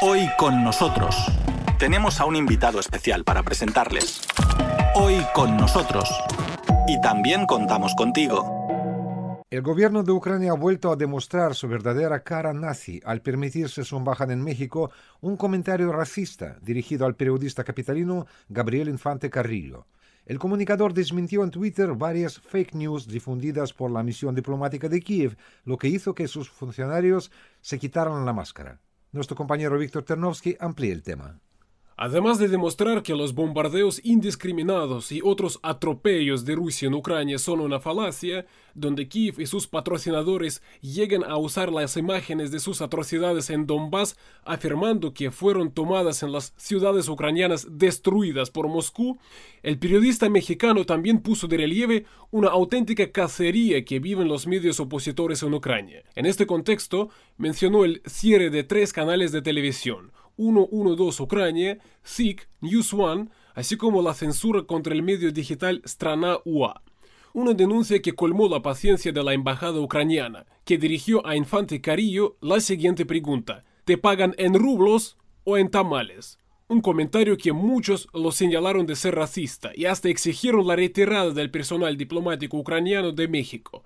Hoy con nosotros tenemos a un invitado especial para presentarles. Hoy con nosotros. Y también contamos contigo. El gobierno de Ucrania ha vuelto a demostrar su verdadera cara nazi al permitirse su embajada en México un comentario racista dirigido al periodista capitalino Gabriel Infante Carrillo. El comunicador desmintió en Twitter varias fake news difundidas por la misión diplomática de Kiev, lo que hizo que sus funcionarios se quitaran la máscara. Nuestro compañero Víctor Ternovsky amplía el tema. Además de demostrar que los bombardeos indiscriminados y otros atropellos de Rusia en Ucrania son una falacia, donde Kiev y sus patrocinadores llegan a usar las imágenes de sus atrocidades en Donbass, afirmando que fueron tomadas en las ciudades ucranianas destruidas por Moscú, el periodista mexicano también puso de relieve una auténtica cacería que viven los medios opositores en Ucrania. En este contexto, mencionó el cierre de tres canales de televisión, 112 Ucrania, SIC, News One, así como la censura contra el medio digital Strana UA. Una denuncia que colmó la paciencia de la embajada ucraniana, que dirigió a Infante Carillo la siguiente pregunta: ¿Te pagan en rublos o en tamales? Un comentario que muchos lo señalaron de ser racista y hasta exigieron la retirada del personal diplomático ucraniano de México.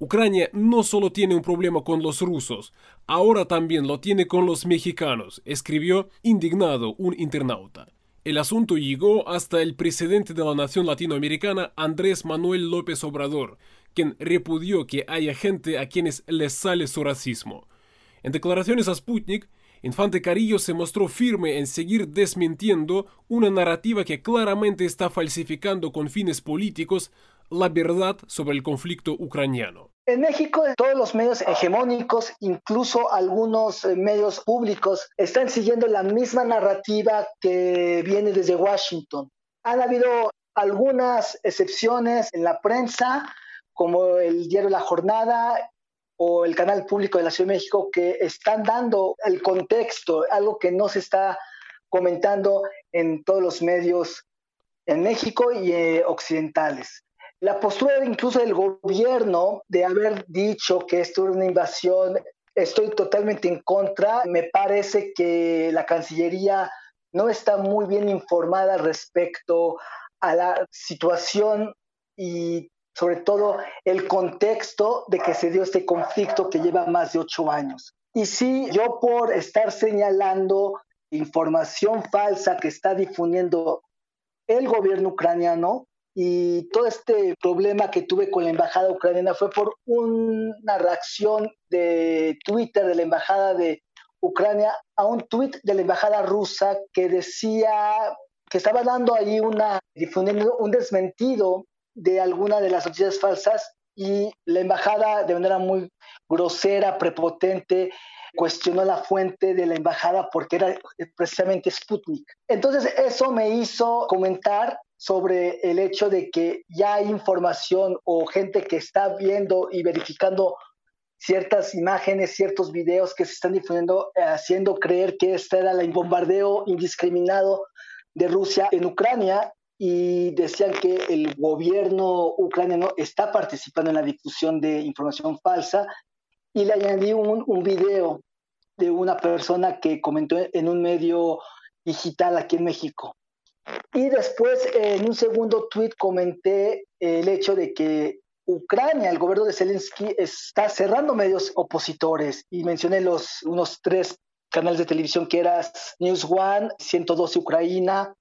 Ucrania no solo tiene un problema con los rusos, ahora también lo tiene con los mexicanos, escribió indignado un internauta. El asunto llegó hasta el presidente de la nación latinoamericana, Andrés Manuel López Obrador, quien repudió que haya gente a quienes les sale su racismo. En declaraciones a Sputnik, Infante Carillo se mostró firme en seguir desmintiendo una narrativa que claramente está falsificando con fines políticos la verdad sobre el conflicto ucraniano. En México, todos los medios hegemónicos, incluso algunos eh, medios públicos, están siguiendo la misma narrativa que viene desde Washington. Han habido algunas excepciones en la prensa, como el diario La Jornada o el canal público de la Ciudad de México, que están dando el contexto, algo que no se está comentando en todos los medios en México y eh, occidentales. La postura incluso del gobierno de haber dicho que esto era una invasión, estoy totalmente en contra. Me parece que la Cancillería no está muy bien informada respecto a la situación y sobre todo el contexto de que se dio este conflicto que lleva más de ocho años. Y sí, yo por estar señalando información falsa que está difundiendo el gobierno ucraniano, y todo este problema que tuve con la embajada ucraniana fue por una reacción de Twitter de la embajada de Ucrania a un tweet de la embajada rusa que decía que estaba dando ahí una difundiendo un desmentido de alguna de las noticias falsas y la embajada de manera muy grosera, prepotente, cuestionó la fuente de la embajada porque era precisamente Sputnik. Entonces eso me hizo comentar sobre el hecho de que ya hay información o gente que está viendo y verificando ciertas imágenes, ciertos videos que se están difundiendo, eh, haciendo creer que este era el bombardeo indiscriminado de Rusia en Ucrania y decían que el gobierno ucraniano está participando en la difusión de información falsa y le añadí un, un video de una persona que comentó en un medio digital aquí en México. Y después, en un segundo tweet, comenté el hecho de que Ucrania, el gobierno de Zelensky, está cerrando medios opositores y mencioné los unos tres canales de televisión que eran News One, 112 Ucrania,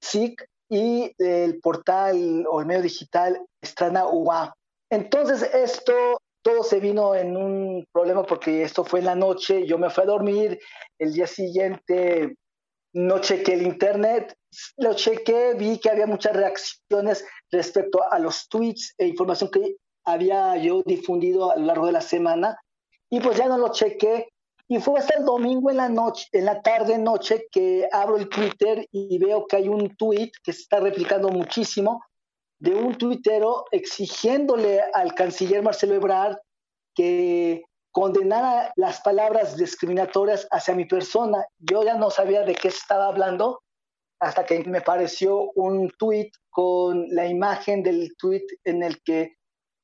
SIC y el portal o el medio digital Strana UA. Entonces esto todo se vino en un problema porque esto fue en la noche, yo me fui a dormir, el día siguiente no chequé el internet, lo chequé, vi que había muchas reacciones respecto a los tweets e información que había yo difundido a lo largo de la semana y pues ya no lo chequé y fue hasta el domingo en la noche, en la tarde noche que abro el Twitter y veo que hay un tweet que se está replicando muchísimo de un tuitero exigiéndole al canciller Marcelo Ebrard que condenara las palabras discriminatorias hacia mi persona. Yo ya no sabía de qué estaba hablando hasta que me pareció un tuit con la imagen del tuit en el que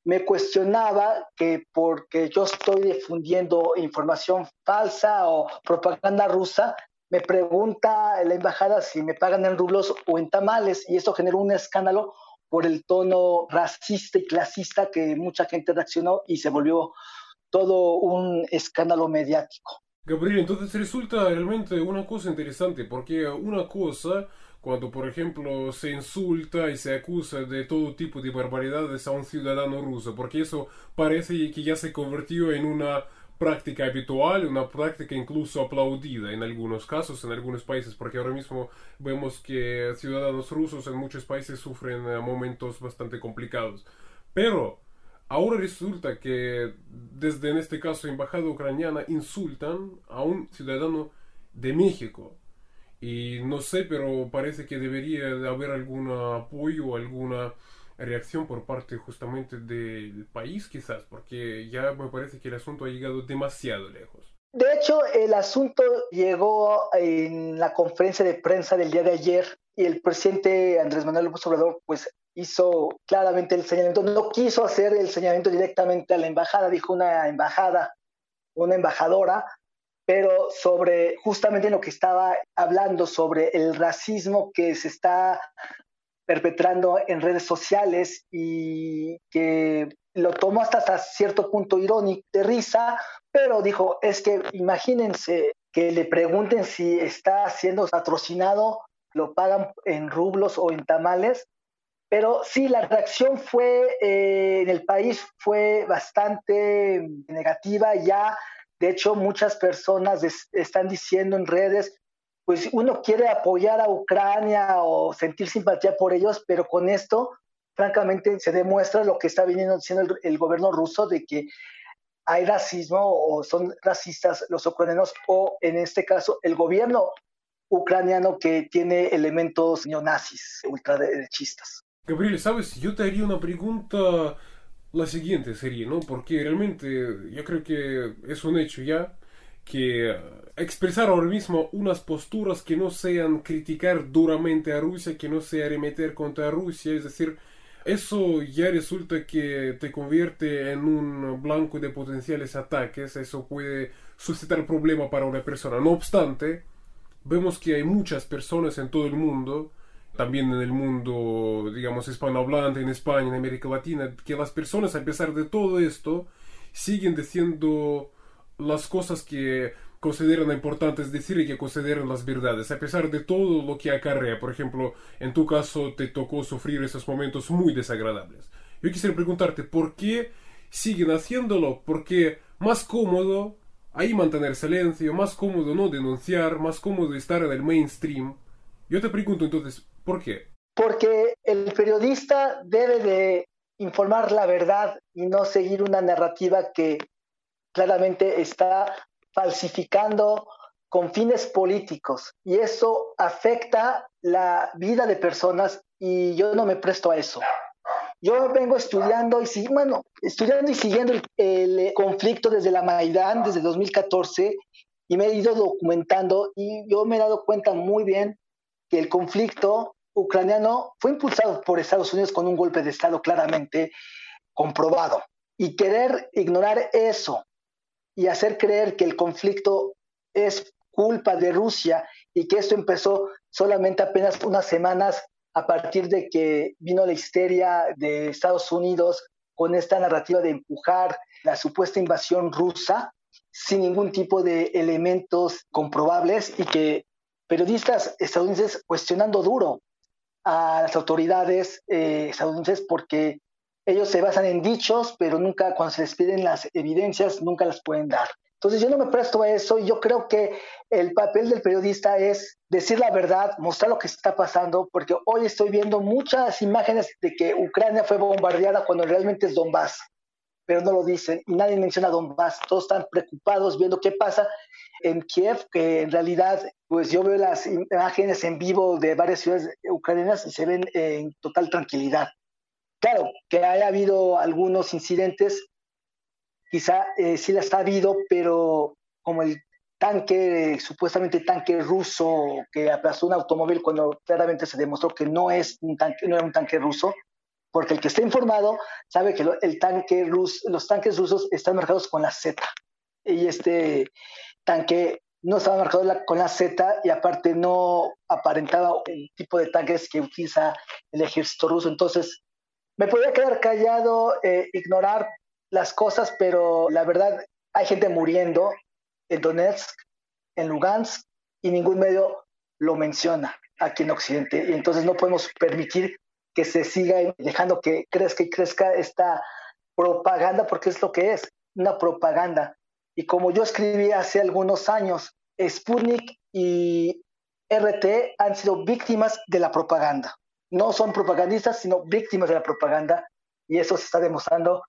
me cuestionaba que porque yo estoy difundiendo información falsa o propaganda rusa, me pregunta la embajada si me pagan en rublos o en tamales y esto generó un escándalo por el tono racista y clasista que mucha gente reaccionó y se volvió todo un escándalo mediático. Gabriel, entonces resulta realmente una cosa interesante, porque una cosa, cuando por ejemplo se insulta y se acusa de todo tipo de barbaridades a un ciudadano ruso, porque eso parece que ya se convirtió en una práctica habitual, una práctica incluso aplaudida en algunos casos, en algunos países, porque ahora mismo vemos que ciudadanos rusos en muchos países sufren eh, momentos bastante complicados. Pero ahora resulta que desde en este caso embajada ucraniana insultan a un ciudadano de México. Y no sé, pero parece que debería haber algún apoyo, alguna reacción por parte justamente del país quizás, porque ya me parece que el asunto ha llegado demasiado lejos. De hecho, el asunto llegó en la conferencia de prensa del día de ayer y el presidente Andrés Manuel López Obrador pues hizo claramente el señalamiento, no quiso hacer el señalamiento directamente a la embajada, dijo una embajada, una embajadora, pero sobre justamente lo que estaba hablando sobre el racismo que se está perpetrando en redes sociales y que lo tomó hasta, cierto punto irónico, de risa, pero dijo, es que imagínense que le pregunten si está siendo patrocinado, lo pagan en rublos o en tamales, pero sí, la reacción fue eh, en el país fue bastante negativa ya. De hecho, muchas personas están diciendo en redes, pues uno quiere apoyar a Ucrania o sentir simpatía por ellos, pero con esto, francamente, se demuestra lo que está viniendo diciendo el, gobierno ruso de que hay racismo o son racistas los ucranianos o en este caso el gobierno ucraniano que tiene elementos neonazis, ultraderechistas. Gabriel, sabes, yo te haría una pregunta, la siguiente sería, ¿no? Porque realmente yo creo que es un hecho ya que expresar ahora mismo unas posturas que no sean criticar duramente a Rusia, que no sea arremeter contra Rusia, es decir, eso ya resulta que te convierte en un blanco de potenciales ataques, eso puede suscitar problema para una persona. No obstante, vemos que hay muchas personas en todo el mundo, también en el mundo, digamos, hispanohablante, en España, en América Latina, que las personas, a pesar de todo esto, siguen diciendo las cosas que consideran importantes decir y que consideran las verdades, a pesar de todo lo que acarrea. Por ejemplo, en tu caso te tocó sufrir esos momentos muy desagradables. Yo quisiera preguntarte, ¿por qué siguen haciéndolo? Porque más cómodo ahí mantener silencio, más cómodo no denunciar, más cómodo estar en el mainstream. Yo te pregunto entonces, ¿por qué? Porque el periodista debe de informar la verdad y no seguir una narrativa que claramente está falsificando con fines políticos y eso afecta la vida de personas y yo no me presto a eso. Yo vengo estudiando y bueno, estudiando y siguiendo el, conflicto desde la Maidán, desde 2014, y me he ido documentando y yo me he dado cuenta muy bien que el conflicto ucraniano fue impulsado por Estados Unidos con un golpe de Estado claramente comprobado. Y querer ignorar eso y hacer creer que el conflicto es culpa de Rusia y que esto empezó solamente apenas unas semanas a partir de que vino la histeria de Estados Unidos con esta narrativa de empujar la supuesta invasión rusa sin ningún tipo de elementos comprobables y que periodistas estadounidenses cuestionando duro a las autoridades eh, estadounidenses porque ellos se basan en dichos, pero nunca cuando se les piden las evidencias, nunca las pueden dar. Entonces yo no me presto a eso y yo creo que el papel del periodista es decir la verdad, mostrar lo que está pasando, porque hoy estoy viendo muchas imágenes de que Ucrania fue bombardeada cuando realmente es Donbass, pero no lo dicen y nadie menciona Donbass. Todos están preocupados viendo qué pasa en Kiev, que en realidad, pues yo veo las imágenes en vivo de varias ciudades ucranianas y se ven en total tranquilidad. Claro, que haya habido algunos incidentes, quizá eh, sí las ha habido, pero como el tanque, supuestamente tanque ruso que aplastó un automóvil cuando claramente se demostró que no, es un tanque, no era un tanque ruso, porque el que está informado sabe que el tanque los tanques rusos están marcados con la Z. Y este tanque no estaba marcado con la Z y aparte no aparentaba el tipo de tanques que utiliza el ejército ruso. Entonces, me podía quedar callado, eh, ignorar las cosas, pero la verdad, hay gente muriendo en Donetsk, en Lugansk, y ningún medio lo menciona aquí en Occidente. Y entonces no podemos permitir que se siga dejando que crezca y crezca esta propaganda, porque es lo que es, una propaganda. Y como yo escribí hace algunos años, Sputnik y RT han sido víctimas de la propaganda. No son propagandistas, sino víctimas de la propaganda. Y eso se está demostrando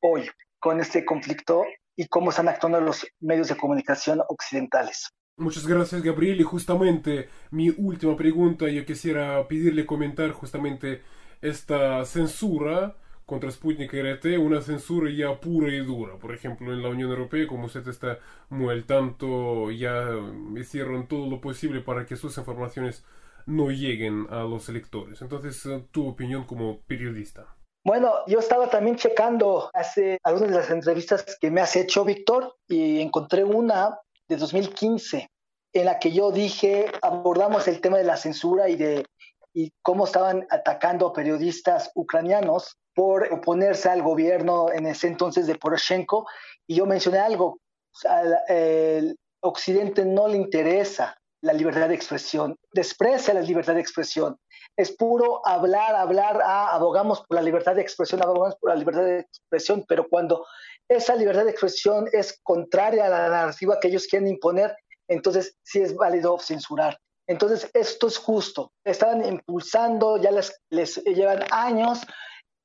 hoy con este conflicto y cómo están actuando los medios de comunicación occidentales. Muchas gracias, Gabriel. Y justamente mi última pregunta, yo quisiera pedirle comentar justamente esta censura contra Sputnik RT una censura ya pura y dura. Por ejemplo, en la Unión Europea, como usted está muy al tanto, ya hicieron todo lo posible para que sus informaciones no lleguen a los electores. Entonces, eh, tu opinión como periodista. Bueno, yo estaba también checando hace algunas de las entrevistas que me has hecho, Víctor, y encontré una de 2015 en la que yo dije, abordamos el tema de la censura y de y cómo estaban atacando a periodistas ucranianos por oponerse al gobierno en ese entonces de Poroshenko. Y yo mencioné algo, al Occidente no le interesa la libertad de expresión, desprecia la libertad de expresión. Es puro hablar, hablar, ah, abogamos por la libertad de expresión, abogamos por la libertad de expresión, pero cuando esa libertad de expresión es contraria a la narrativa que ellos quieren imponer, entonces sí es válido censurar. Entonces, esto es justo. Estaban impulsando, ya les, les llevan años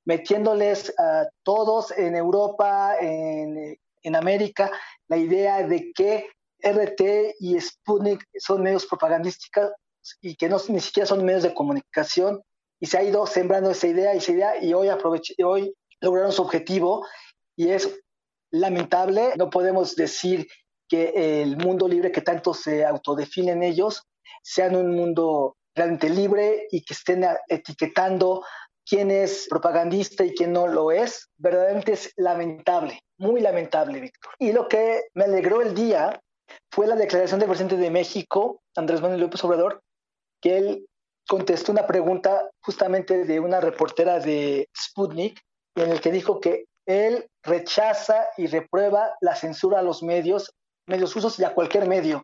metiéndoles a todos en Europa, en, América, la idea de que RT y Sputnik son medios propagandísticos y que no ni siquiera son medios de comunicación. Y se ha ido sembrando esa idea y esa idea y hoy hoy lograron su objetivo y es lamentable. No podemos decir que el mundo libre que tanto se autodefinen ellos sean un mundo realmente libre y que estén etiquetando quién es propagandista y quién no lo es, verdaderamente es lamentable, muy lamentable, Víctor. Y lo que me alegró el día fue la declaración del presidente de México, Andrés Manuel López Obrador, que él contestó una pregunta justamente de una reportera de Sputnik, en el que dijo que él rechaza y reprueba la censura a los medios, medios usos y a cualquier medio,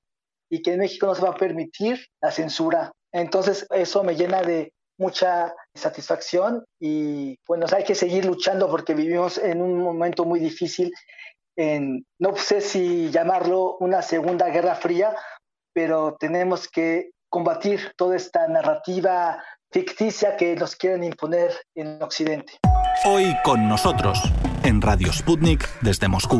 y que en México no se va a permitir la censura. Entonces, eso me llena de mucha satisfacción y bueno, hay que seguir luchando porque vivimos en un momento muy difícil, en, no sé si llamarlo una segunda guerra fría, pero tenemos que combatir toda esta narrativa ficticia que nos quieren imponer en Occidente. Hoy con nosotros, en Radio Sputnik desde Moscú.